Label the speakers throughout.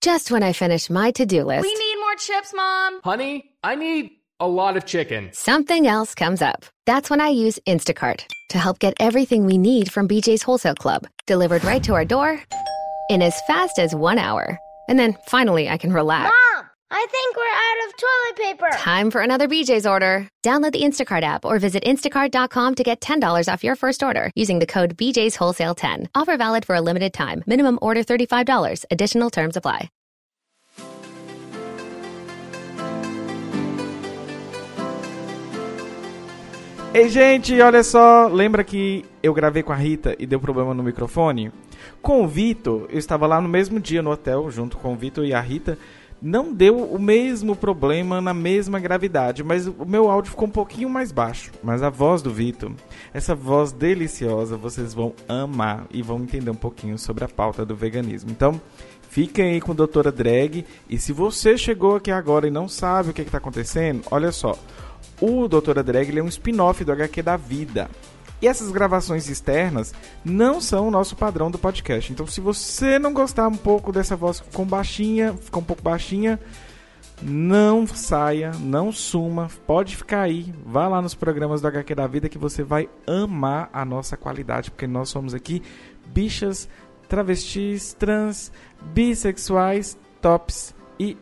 Speaker 1: Just when I finish my to-do list,
Speaker 2: We need more chips, Mom.
Speaker 3: Honey, I need a lot of chicken.
Speaker 1: something else comes up. That's when I use Instacart to help get everything we need from BJ's Wholesale Club delivered right to our door in as fast as one hour. And then finally, I can relax.
Speaker 4: Mom, I think we're out of toilet paper.
Speaker 1: Time for another BJ's order. Download the Instacart app or visit instacart.com to get $10 off your first order using the code BJ's Wholesale 10. Offer valid for a limited time. Minimum order $35. Additional terms apply.
Speaker 5: Ei, gente, olha só. Lembra que eu gravei com a Rita e deu problema no microfone? Com o Vitor, eu estava lá no mesmo dia no hotel, junto com o Vitor e a Rita. Não deu o mesmo problema na mesma gravidade, mas o meu áudio ficou um pouquinho mais baixo. Mas a voz do Vitor, essa voz deliciosa, vocês vão amar e vão entender um pouquinho sobre a pauta do veganismo. Então, Fiquem aí com a doutora Drag. E se você chegou aqui agora e não sabe o que está acontecendo, olha só. O Doutora Drag é um spin-off do HQ da vida. E essas gravações externas não são o nosso padrão do podcast. Então, se você não gostar um pouco dessa voz com baixinha, ficou um pouco baixinha, não saia, não suma, pode ficar aí. Vá lá nos programas do HQ da vida que você vai amar a nossa qualidade, porque nós somos aqui bichas, travestis, trans, bissexuais, tops e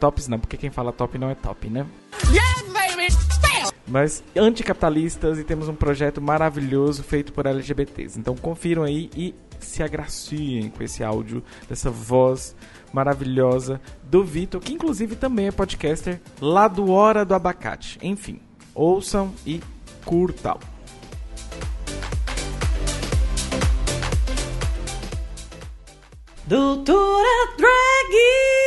Speaker 5: tops não, porque quem fala top não é top, né? Mas anticapitalistas e temos um projeto maravilhoso feito por LGBTs. Então confiram aí e se agraciem com esse áudio dessa voz maravilhosa do Vitor, que inclusive também é podcaster lá do Hora do Abacate. Enfim, ouçam e curtam.
Speaker 6: Doutora Drag!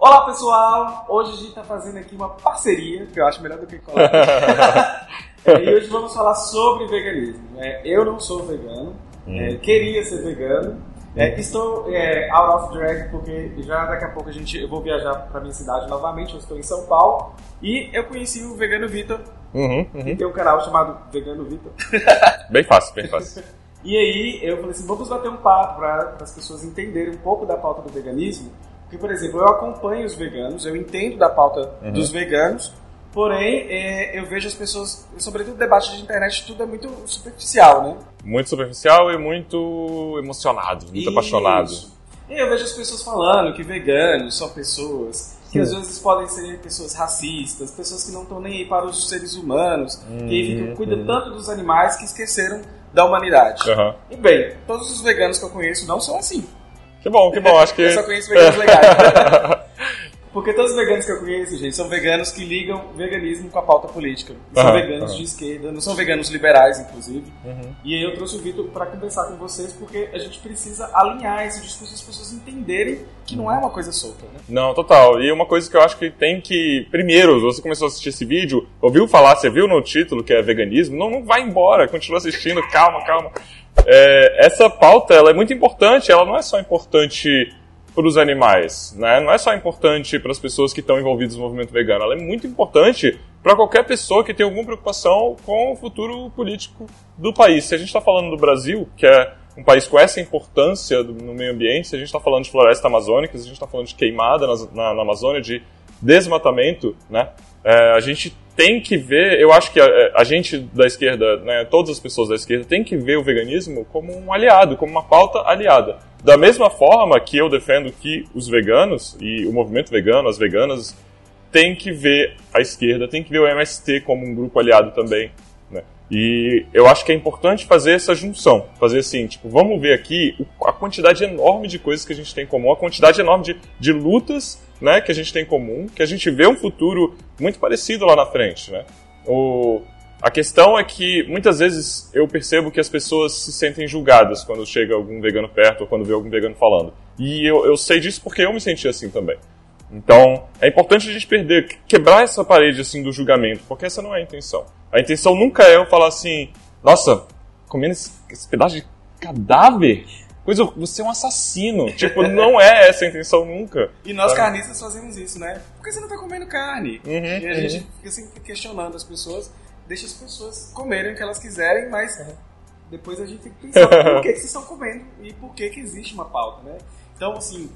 Speaker 5: Olá pessoal, hoje a gente está fazendo aqui uma parceria, que eu acho melhor do que colar. e hoje vamos falar sobre veganismo. É, eu não sou vegano, é, queria ser vegano, é, estou é, out of drag porque já daqui a pouco a gente, eu vou viajar para minha cidade novamente, eu estou em São Paulo e eu conheci o Vegano Vitor,
Speaker 7: Uhum,
Speaker 5: que
Speaker 7: uhum.
Speaker 5: tem um canal chamado Vegano Vitor.
Speaker 7: Bem fácil, bem fácil.
Speaker 5: E aí eu falei assim, vamos bater um papo para as pessoas entenderem um pouco da pauta do veganismo. Porque, por exemplo, eu acompanho os veganos, eu entendo da pauta
Speaker 7: Uhum.
Speaker 5: dos veganos, porém é, eu vejo as pessoas, sobretudo debate de internet, tudo é muito superficial, né?
Speaker 7: Muito superficial e muito emocionado, muito
Speaker 5: Isso.
Speaker 7: apaixonado.
Speaker 5: E eu vejo as pessoas falando que veganos são pessoas que às vezes podem ser pessoas racistas, pessoas que não estão nem aí para os seres humanos, que ficam, cuidam tanto dos animais que esqueceram da humanidade.
Speaker 7: Aham.
Speaker 5: E bem, todos os veganos que eu conheço não são assim.
Speaker 7: Que bom, que bom, acho que.
Speaker 5: Eu só conheço veganos legais. Porque todos os veganos que eu conheço, gente, são veganos que ligam veganismo com a pauta política. São
Speaker 7: Aham,
Speaker 5: veganos
Speaker 7: aham.
Speaker 5: de esquerda, não são veganos liberais, inclusive.
Speaker 7: Uhum.
Speaker 5: E aí eu trouxe o Vitor para conversar com vocês, porque a gente precisa alinhar esse discurso as pessoas entenderem que não é uma coisa solta, né?
Speaker 7: Não, total. E uma coisa que eu acho que tem que. Primeiro, você começou a assistir esse vídeo, ouviu falar, você viu no título que é veganismo, não, não vai embora, continua assistindo, calma, calma. É, essa pauta ela é muito importante, ela não é só importante para os animais, né? Não é só importante para as pessoas que estão envolvidas no movimento vegano, ela é muito importante para qualquer pessoa que tenha alguma preocupação com o futuro político do país. Se a gente está falando do Brasil, que é um país com essa importância do- no meio ambiente, se a gente está falando de floresta amazônica, se a gente está falando de queimada nas- na, na Amazônia, de desmatamento, né? É, a gente tem que ver, eu acho que a, a gente da esquerda, né, todas as pessoas da esquerda, tem que ver o veganismo como um aliado, como uma pauta aliada. Da mesma forma que eu defendo que os veganos e o movimento vegano, as veganas, tem que ver a esquerda, tem que ver o MST como um grupo aliado também. Né? E eu acho que é importante fazer essa junção, fazer assim, tipo, vamos ver aqui a quantidade enorme de coisas que a gente tem em comum, a quantidade enorme de, de lutas né, que a gente tem em comum, que a gente vê um futuro muito parecido lá na frente. Né? O, a questão é que muitas vezes eu percebo que as pessoas se sentem julgadas quando chega algum vegano perto ou quando vê algum vegano falando. E eu, eu sei disso porque eu me senti assim também. Então, é importante a gente perder, quebrar essa parede assim do julgamento, porque essa não é a intenção. A intenção nunca é eu falar assim, nossa, comendo esse, esse pedaço de cadáver? Coisa, você é um assassino. tipo, não é essa a intenção nunca.
Speaker 5: E nós
Speaker 7: Sabe?
Speaker 5: carnistas fazemos isso, né? Por que você não tá comendo carne?
Speaker 7: Uhum,
Speaker 5: e a
Speaker 7: uhum.
Speaker 5: gente fica sempre questionando as pessoas, deixa as pessoas comerem o que elas quiserem, mas
Speaker 2: depois a gente tem que pensar por que, que vocês estão comendo e por que, que existe uma pauta, né? Então, assim,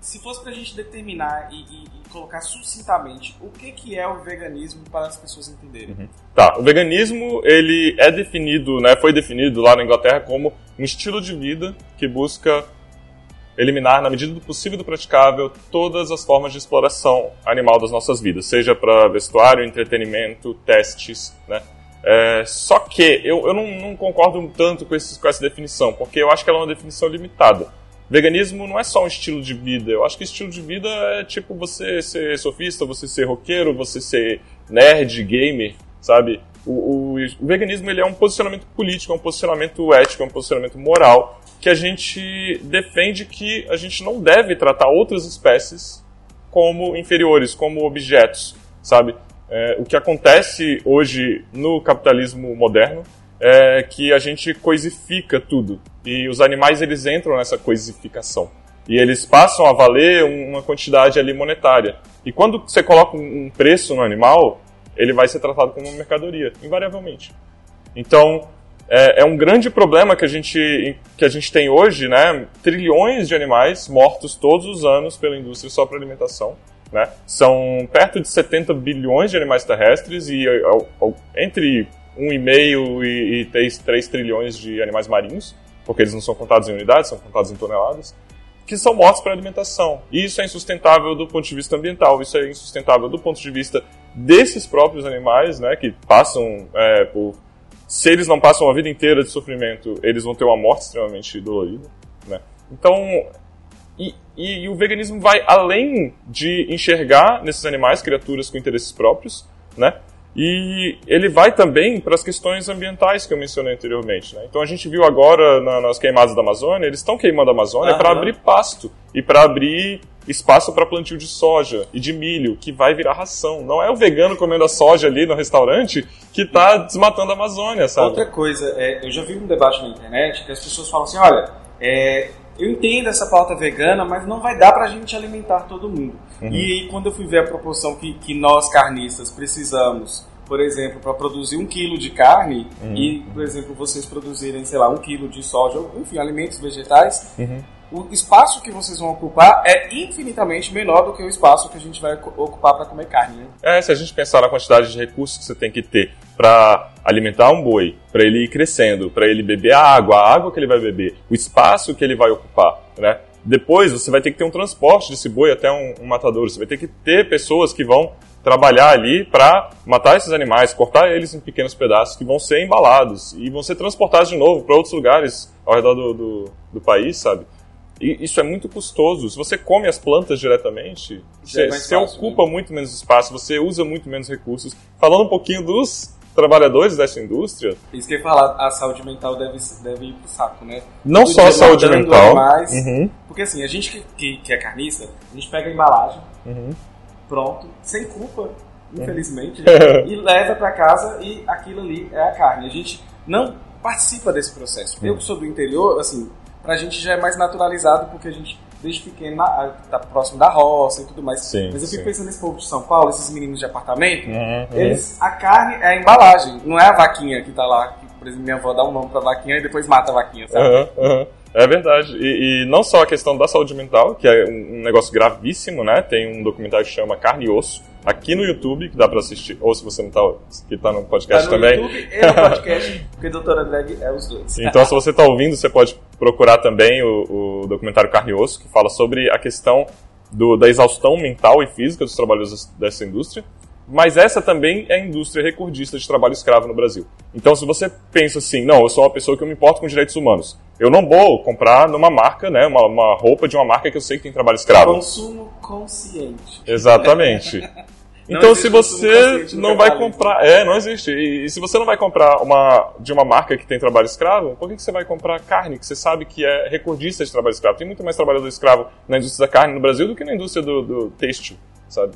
Speaker 2: se fosse pra gente determinar e, e, e colocar sucintamente o que, que é o veganismo para as pessoas entenderem.
Speaker 7: Uhum. Tá, o veganismo ele é definido, né, foi definido lá na Inglaterra como um estilo de vida que busca eliminar, na medida do possível e do praticável, todas as formas de exploração animal das nossas vidas, seja para vestuário, entretenimento, testes, né? É, só que eu, eu não, não concordo tanto com, com essa definição, porque eu acho que ela é uma definição limitada. Veganismo não é só um estilo de vida. Eu acho que estilo de vida é tipo você ser sofista, você ser roqueiro, você ser nerd, gamer, sabe? O, o, o, veganismo ele é um posicionamento político, é um posicionamento ético, é um posicionamento moral que a gente defende que a gente não deve tratar outras espécies como inferiores, como objetos, sabe? É, o que acontece hoje no capitalismo moderno é que a gente coisifica tudo e os animais eles entram nessa coisificação e eles passam a valer uma quantidade ali monetária. E quando você coloca um preço no animal, ele vai ser tratado como uma mercadoria, invariavelmente. Então, é, é, um grande problema que a, gente, que a gente tem hoje, né? Trilhões de animais mortos todos os anos pela indústria só para alimentação. Né? São perto de 70 bilhões de animais terrestres e entre 1,5 e, e 3, 3 trilhões de animais marinhos, porque eles não são contados em unidades, são contados em toneladas, que são mortos para alimentação. E isso é insustentável do ponto de vista ambiental, isso é insustentável do ponto de vista desses próprios animais, né, que passam é, por... Se eles não passam a vida inteira de sofrimento, eles vão ter uma morte extremamente dolorida, né? Então, e, e, e, o veganismo vai além de enxergar nesses animais criaturas com interesses próprios, né? E ele vai também para as questões ambientais que eu mencionei anteriormente. Né? Então a gente viu agora na, nas queimadas da Amazônia, eles estão queimando a Amazônia para abrir pasto e para abrir espaço para plantio de soja e de milho, que vai virar ração. Não é o vegano comendo a soja ali no restaurante que está desmatando a Amazônia, sabe?
Speaker 2: Outra coisa, é, eu já vi um debate na internet que as pessoas falam assim, olha, é, eu entendo essa pauta vegana, mas não vai dar para a gente alimentar todo mundo. Uhum. E quando eu fui ver a proporção que, que nós carnistas precisamos, por exemplo, para produzir um quilo de carne uhum. e, por exemplo, vocês produzirem, sei lá, um quilo de soja, enfim, alimentos vegetais, uhum o espaço que vocês vão ocupar é infinitamente menor do que o espaço que a gente vai ocupar para comer carne. Né?
Speaker 7: É, se a gente pensar na quantidade de recursos que você tem que ter para alimentar um boi, para ele ir crescendo, para ele beber a água, a água que ele vai beber, o espaço que ele vai ocupar, né? Depois você vai ter que ter um transporte desse boi até um, um você vai ter que ter pessoas que vão trabalhar ali para matar esses animais, cortar eles em pequenos pedaços que vão ser embalados e vão ser transportados de novo para outros lugares ao redor do, do, do país, sabe? E isso é muito custoso. Se você come as plantas diretamente, você, é você fácil, ocupa né? muito menos espaço, você usa muito menos recursos. Falando um pouquinho dos trabalhadores dessa indústria.
Speaker 2: Isso que eu ia falar, a saúde mental deve, deve ir pro saco, né?
Speaker 7: Não Todo só a saúde mental.
Speaker 2: Animais, uhum. Porque assim, a gente que, que, que, é carnista, a gente pega a embalagem, uhum. pronto, sem culpa, infelizmente, uhum. e leva para casa e aquilo ali é a carne. A gente não participa desse processo. Eu que sou do interior, assim, pra gente já é mais naturalizado, porque a gente, desde pequeno, tá próximo da roça e tudo mais. Sim, Mas eu fico sim. pensando nesse povo de São Paulo, esses meninos de apartamento, uhum, uhum. eles, a carne é a embalagem, não é a vaquinha que tá lá, que, por exemplo, minha avó dá um nome pra vaquinha e depois mata a vaquinha, sabe?
Speaker 7: Uhum, é verdade. E, e, não só a questão da saúde mental, que é um negócio gravíssimo, né? Tem um documentário que chama Carne e Osso, aqui no YouTube, que dá pra assistir. Ou se você não tá, que tá no podcast
Speaker 2: tá
Speaker 7: no também.
Speaker 2: YouTube e no podcast, porque Doutora Drag é os dois.
Speaker 7: Então, se você tá ouvindo, você pode procurar também o, o documentário Carne e Osso, que fala sobre a questão do, da exaustão mental e física dos trabalhadores dessa indústria mas essa também é a indústria recordista de trabalho escravo no Brasil. Então, se você pensa assim, não, eu sou uma pessoa que eu me importo com direitos humanos, eu não vou comprar numa marca, né, uma, uma roupa de uma marca que eu sei que tem trabalho escravo.
Speaker 2: Consumo consciente.
Speaker 7: Exatamente. Então, se você não vai comprar, é, não existe. E, e, se você não vai comprar uma de uma marca que tem trabalho escravo, por que, que você vai comprar carne que você sabe que é recordista de trabalho escravo? Tem muito mais trabalhador escravo na indústria da carne no Brasil do que na indústria do, do têxtil, sabe?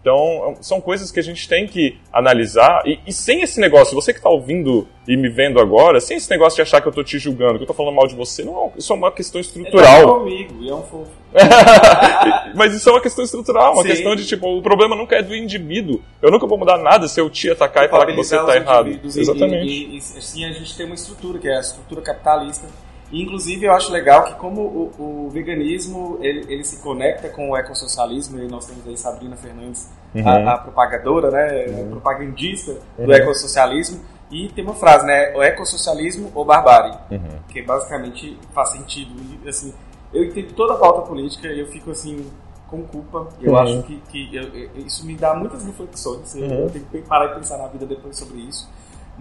Speaker 7: Então, são coisas que a gente tem que analisar. E, e sem esse negócio, você que está ouvindo e me vendo agora, sem esse negócio de achar que eu estou te julgando, que eu estou falando mal de você, não, isso é uma questão estrutural.
Speaker 2: Ele tá comigo, e é um fofo.
Speaker 7: Mas isso é uma questão estrutural, uma
Speaker 2: Sim.
Speaker 7: questão de tipo, o problema nunca é do indivíduo. Eu nunca vou mudar nada se eu te atacar e falar que você está errado.
Speaker 2: e-
Speaker 7: Exatamente.
Speaker 2: E, e, assim a gente tem uma estrutura, que é a estrutura capitalista. Inclusive, eu acho legal que como o, o veganismo ele, ele se conecta com o ecossocialismo, e nós temos aí Sabrina Fernandes,
Speaker 7: Uhum.
Speaker 2: a, a propagadora, né, propagandista do ecossocialismo, e tem uma frase, né, o ecossocialismo ou barbárie,
Speaker 7: Uhum.
Speaker 2: que basicamente faz sentido. Assim, eu entendo toda a pauta política e eu fico assim com culpa. Eu
Speaker 7: Uhum.
Speaker 2: acho que, que eu- isso me dá muitas reflexões. Eu- Eu tenho que parar e pensar na vida depois sobre isso.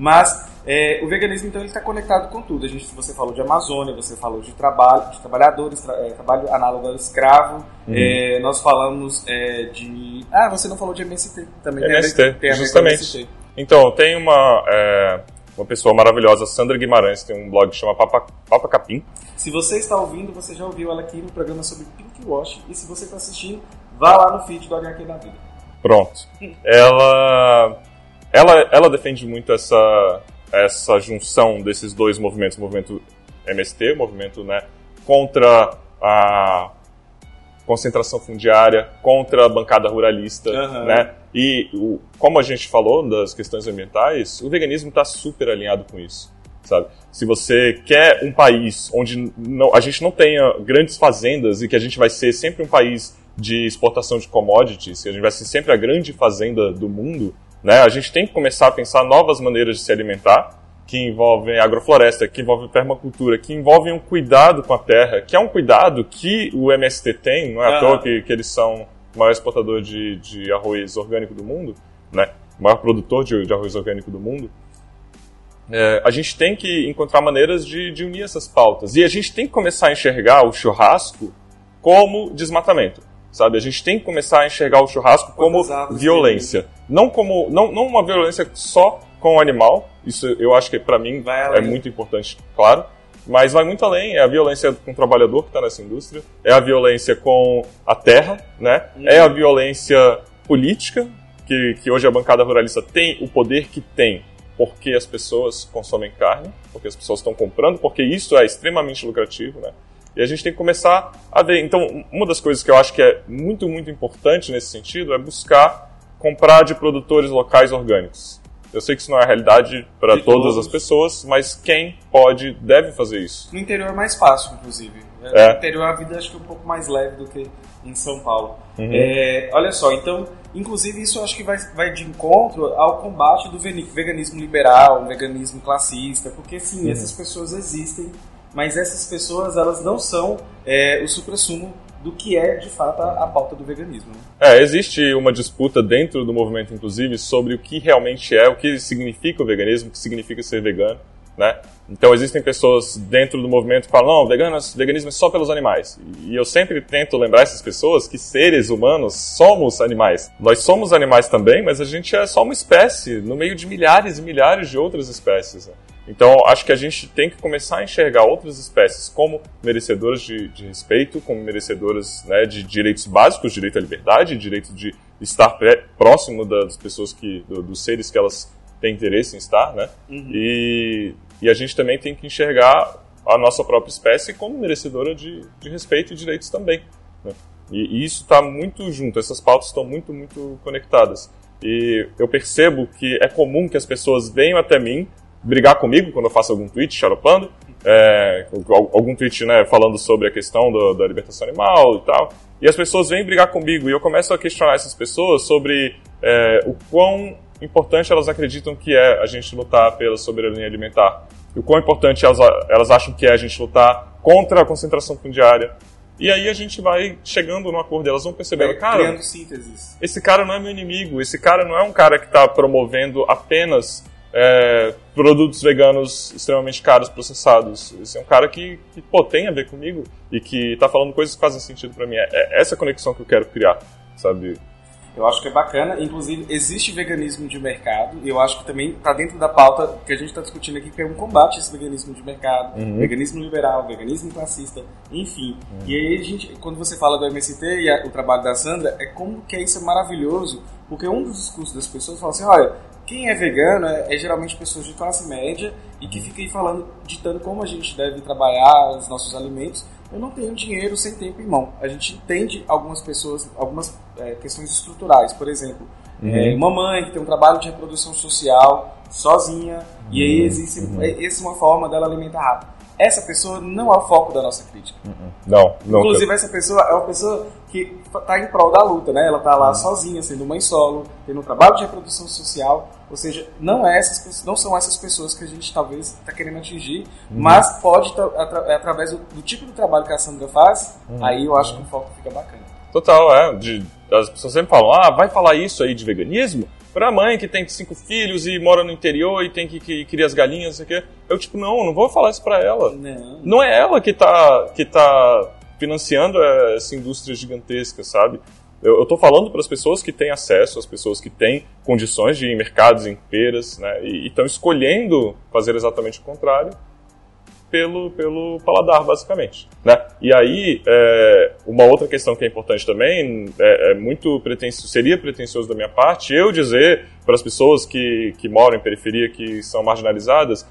Speaker 2: Mas é, o veganismo então ele está conectado com tudo. A gente, você falou de Amazônia, você falou de trabalho, de trabalhadores, tra- é, trabalho análogo ao escravo. É, nós falamos é, de, ah, você não falou de MST também. tem
Speaker 7: MST,
Speaker 2: tem com
Speaker 7: justamente.
Speaker 2: MST.
Speaker 7: Então, tem uma, é, uma pessoa maravilhosa, Sandra Guimarães, tem um blog que chama Papa, Papa Capim.
Speaker 2: Se você está ouvindo, você já ouviu ela aqui no programa sobre Pink Wash. E se você está assistindo, vá lá no feed do HQ da Vida.
Speaker 7: Pronto. Ela, ela, ela defende muito essa, essa junção desses dois movimentos, o movimento MST, o movimento né, contra a concentração fundiária, contra a bancada ruralista,
Speaker 2: Aham.
Speaker 7: né? E o, como a gente falou das questões ambientais, o veganismo está super alinhado com isso, sabe? Se você quer um país onde não, a gente não tenha grandes fazendas e que a gente vai ser sempre um país de exportação de commodities, que a gente vai ser sempre a grande fazenda do mundo, né? A gente tem que começar a pensar novas maneiras de se alimentar, que envolvem agrofloresta, que envolvem permacultura, que envolvem um cuidado com a terra, que é um cuidado que o MST tem, não é à
Speaker 2: Aham.
Speaker 7: toa que, que eles são o maior exportador de, de arroz orgânico do mundo, né? o maior produtor de, de arroz orgânico do mundo. É, a gente tem que encontrar maneiras de, de unir essas pautas. E a gente tem que começar a enxergar o churrasco como desmatamento. Sabe? A gente tem que começar a enxergar o churrasco como violência. Não como não, não uma violência só com o animal. Isso eu acho que para mim é muito importante, claro. Mas vai muito além. É a violência com o trabalhador que está nessa indústria. É a violência com a terra, né? É a violência política que, que hoje a bancada ruralista tem o poder que tem porque as pessoas consomem carne, porque as pessoas estão comprando, porque isso é extremamente lucrativo, né? E a gente tem que começar a ver. Então, uma das coisas que eu acho que é muito, muito importante nesse sentido é buscar comprar de produtores locais orgânicos. Eu sei que isso não é a realidade para todas
Speaker 2: todos.
Speaker 7: as pessoas, mas quem pode, deve fazer isso.
Speaker 2: No interior é mais fácil, inclusive.
Speaker 7: É.
Speaker 2: No interior a vida acho que é um pouco mais leve do que em São Paulo.
Speaker 7: Uhum.
Speaker 2: É, olha só, então, inclusive isso acho que vai, vai de encontro ao combate do veganismo liberal, veganismo classista, porque sim,
Speaker 7: Uhum.
Speaker 2: essas pessoas existem, mas essas pessoas elas não são é, o suprassumo do que é de fato a, a pauta do veganismo. né?
Speaker 7: É, existe uma disputa dentro do movimento, inclusive, sobre o que realmente é, o que significa o veganismo, o que significa ser vegano, né? Então existem pessoas dentro do movimento que falam, não, veganismo é só pelos animais. E eu sempre tento lembrar essas pessoas que seres humanos somos animais. Nós somos animais também, mas a gente é só uma espécie no meio de milhares e milhares de outras espécies. né? Então acho que a gente tem que começar a enxergar outras espécies como merecedoras de, de respeito, como merecedoras né, de direitos básicos, direito à liberdade, direito de estar pré- próximo das pessoas que, do- dos seres que elas têm interesse em estar, né? E, e a gente também tem que enxergar a nossa própria espécie como merecedora de, de respeito e direitos também. né? E, e isso está muito junto, essas pautas estão muito, muito conectadas. E eu percebo que é comum que as pessoas venham até mim brigar comigo quando eu faço algum tweet xaropando, é, al- algum tweet né, falando sobre a questão do- da libertação animal e tal. E as pessoas vêm brigar comigo e eu começo a questionar essas pessoas sobre é, o quão importante elas acreditam que é a gente lutar pela soberania alimentar. E o quão importante elas, elas acham que é a gente lutar contra a concentração fundiária. E aí a gente vai chegando num acordo, elas vão percebendo,
Speaker 2: Vai
Speaker 7: cara, esse cara não é meu inimigo, esse cara não é um cara que está promovendo apenas é, produtos veganos extremamente caros, processados. Esse é um cara que, que pô, tem a ver comigo e que está falando coisas que fazem sentido para mim. É, é essa conexão que eu quero criar, sabe?
Speaker 2: Eu acho que é bacana. Inclusive, existe veganismo de mercado. E eu acho que também está dentro da pauta que a gente está discutindo aqui, que é um combate a esse veganismo de mercado.
Speaker 7: Uhum.
Speaker 2: Veganismo liberal, veganismo classista, enfim. E aí, a gente, quando você fala do MST e a- o trabalho da Sandra, é como que isso é maravilhoso. Porque um dos discursos das pessoas fala assim, olha, quem é vegano é, é geralmente pessoas de classe média e que fica aí falando, ditando como a gente deve trabalhar os nossos alimentos. Eu não tenho dinheiro sem tempo em mão. A gente entende algumas pessoas, algumas é, questões estruturais. Por exemplo, é, uma mãe que tem um trabalho de reprodução social sozinha e aí existe essa é uma forma dela alimentar rápido. Essa pessoa não é o foco da nossa crítica.
Speaker 7: Não, não.
Speaker 2: Inclusive, essa pessoa é uma pessoa que está em prol da luta, né? Ela está lá sozinha, sendo mãe solo, tendo um trabalho de reprodução social. Ou seja, não, é essas, não são essas pessoas que a gente talvez está querendo atingir, mas pode, atra- é através do, do tipo de trabalho que a Sandra faz, aí eu acho que o foco fica bacana.
Speaker 7: Total, é. De, as pessoas sempre falam, ah, vai falar isso aí de veganismo? Pra mãe que tem cinco filhos e mora no interior e tem que, que criar as galinhas, não sei o quê. Eu, tipo, não, não vou falar isso pra ela.
Speaker 2: Não.
Speaker 7: Não é ela que tá, que tá financiando essa indústria gigantesca, sabe? Eu, tô falando para as pessoas que têm acesso, as pessoas que têm condições de ir em mercados, em feiras, né? E estão escolhendo fazer exatamente o contrário pelo, pelo paladar, basicamente. Né? E aí, é, uma outra questão que é importante também, é, é muito pretensioso, seria pretensioso da minha parte eu dizer para as pessoas que, que moram em periferia, que são marginalizadas,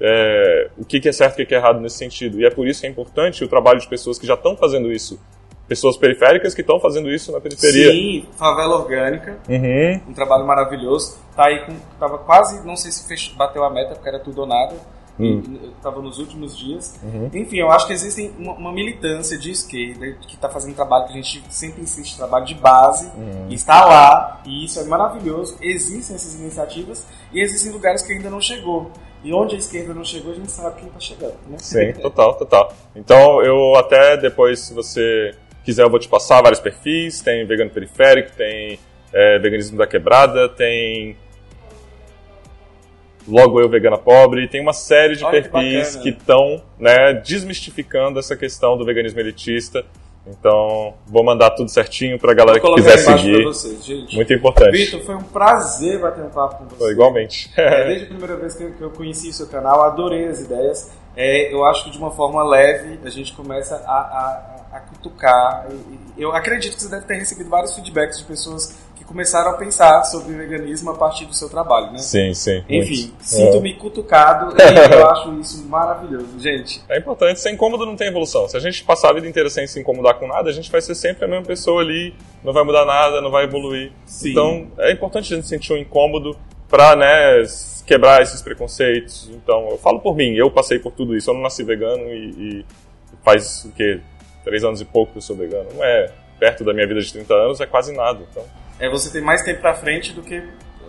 Speaker 7: é, o que, que é certo e o que, é errado nesse sentido. E é por isso que é importante o trabalho de pessoas que já estão fazendo isso. Pessoas periféricas que estão fazendo isso na periferia.
Speaker 2: Sim, favela orgânica,
Speaker 7: Uhum.
Speaker 2: um trabalho maravilhoso. Tá aí com. Tava quase, não sei se bateu a meta, porque era tudo ou nada.
Speaker 7: Hum.
Speaker 2: E, Tava nos últimos dias.
Speaker 7: Uhum.
Speaker 2: Enfim, eu acho que existe uma, uma militância de esquerda que está fazendo trabalho que a gente sempre insiste, trabalho de base,
Speaker 7: Uhum.
Speaker 2: está lá, e isso é maravilhoso. Existem essas iniciativas e existem lugares que ainda não chegou. E onde a esquerda não chegou, a gente sabe quem está chegando. Né?
Speaker 7: Sim, total, total. Então eu até depois, se você quiser, eu vou te passar vários perfis. Tem vegano periférico, tem é, veganismo da quebrada, tem logo eu vegana pobre, tem uma série de
Speaker 2: Olha que
Speaker 7: perfis que estão né, desmistificando essa questão do veganismo elitista. Então vou mandar tudo certinho pra galera que quiser seguir.
Speaker 2: pra vocês, gente.
Speaker 7: Muito importante.
Speaker 2: Vitor, foi um prazer bater um papo com você.
Speaker 7: Foi igualmente.
Speaker 2: É, desde a primeira vez que eu, que eu conheci o seu canal, adorei as ideias. É, eu acho que de uma forma leve a gente começa a, a, a cutucar. Eu acredito que você deve ter recebido vários feedbacks de pessoas que começaram a pensar sobre veganismo a partir do seu trabalho, né?
Speaker 7: Sim, sim.
Speaker 2: Enfim,
Speaker 7: muito.
Speaker 2: sinto-me cutucado e eu acho isso maravilhoso, gente.
Speaker 7: É importante, sem incômodo não tem evolução. Se a gente passar a vida inteira sem se incomodar com nada, a gente vai ser sempre a mesma pessoa ali, não vai mudar nada, não vai evoluir.
Speaker 2: Sim.
Speaker 7: Então, é importante a gente sentir um incômodo pra, né, quebrar esses preconceitos. Então, eu falo por mim, eu passei por tudo isso. Eu não nasci vegano e, e faz, o quê? Três anos e pouco que eu sou vegano. Não é perto da minha vida de 30 anos, é quase nada. Então,
Speaker 2: É, você tem mais tempo pra frente do que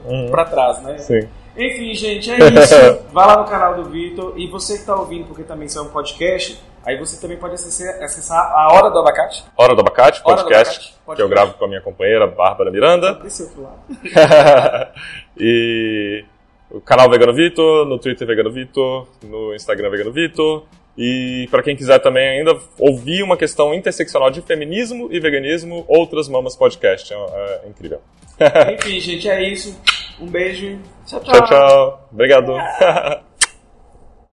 Speaker 7: Uhum.
Speaker 2: pra trás, né?
Speaker 7: sim.
Speaker 2: Enfim, gente, é isso. Vai lá no canal do Vitor. E você que tá ouvindo, porque também isso é um podcast, aí você também pode acessar, acessar a Hora do Abacate.
Speaker 7: Hora do Abacate,
Speaker 2: Hora do
Speaker 7: podcast,
Speaker 2: Abacate,
Speaker 7: que eu
Speaker 2: podcast.
Speaker 7: gravo com a minha companheira, Bárbara Miranda.
Speaker 2: Desse outro lado.
Speaker 7: e o canal Vegano Vitor, no Twitter Vegano Vitor, no Instagram Vegano Vitor. E para quem quiser também ainda ouvir uma questão interseccional de feminismo e veganismo, Outras Mamas Podcast. É, é incrível.
Speaker 2: Enfim, gente, é isso. Um beijo. Tchau,
Speaker 7: Tchau, tchau. Obrigado.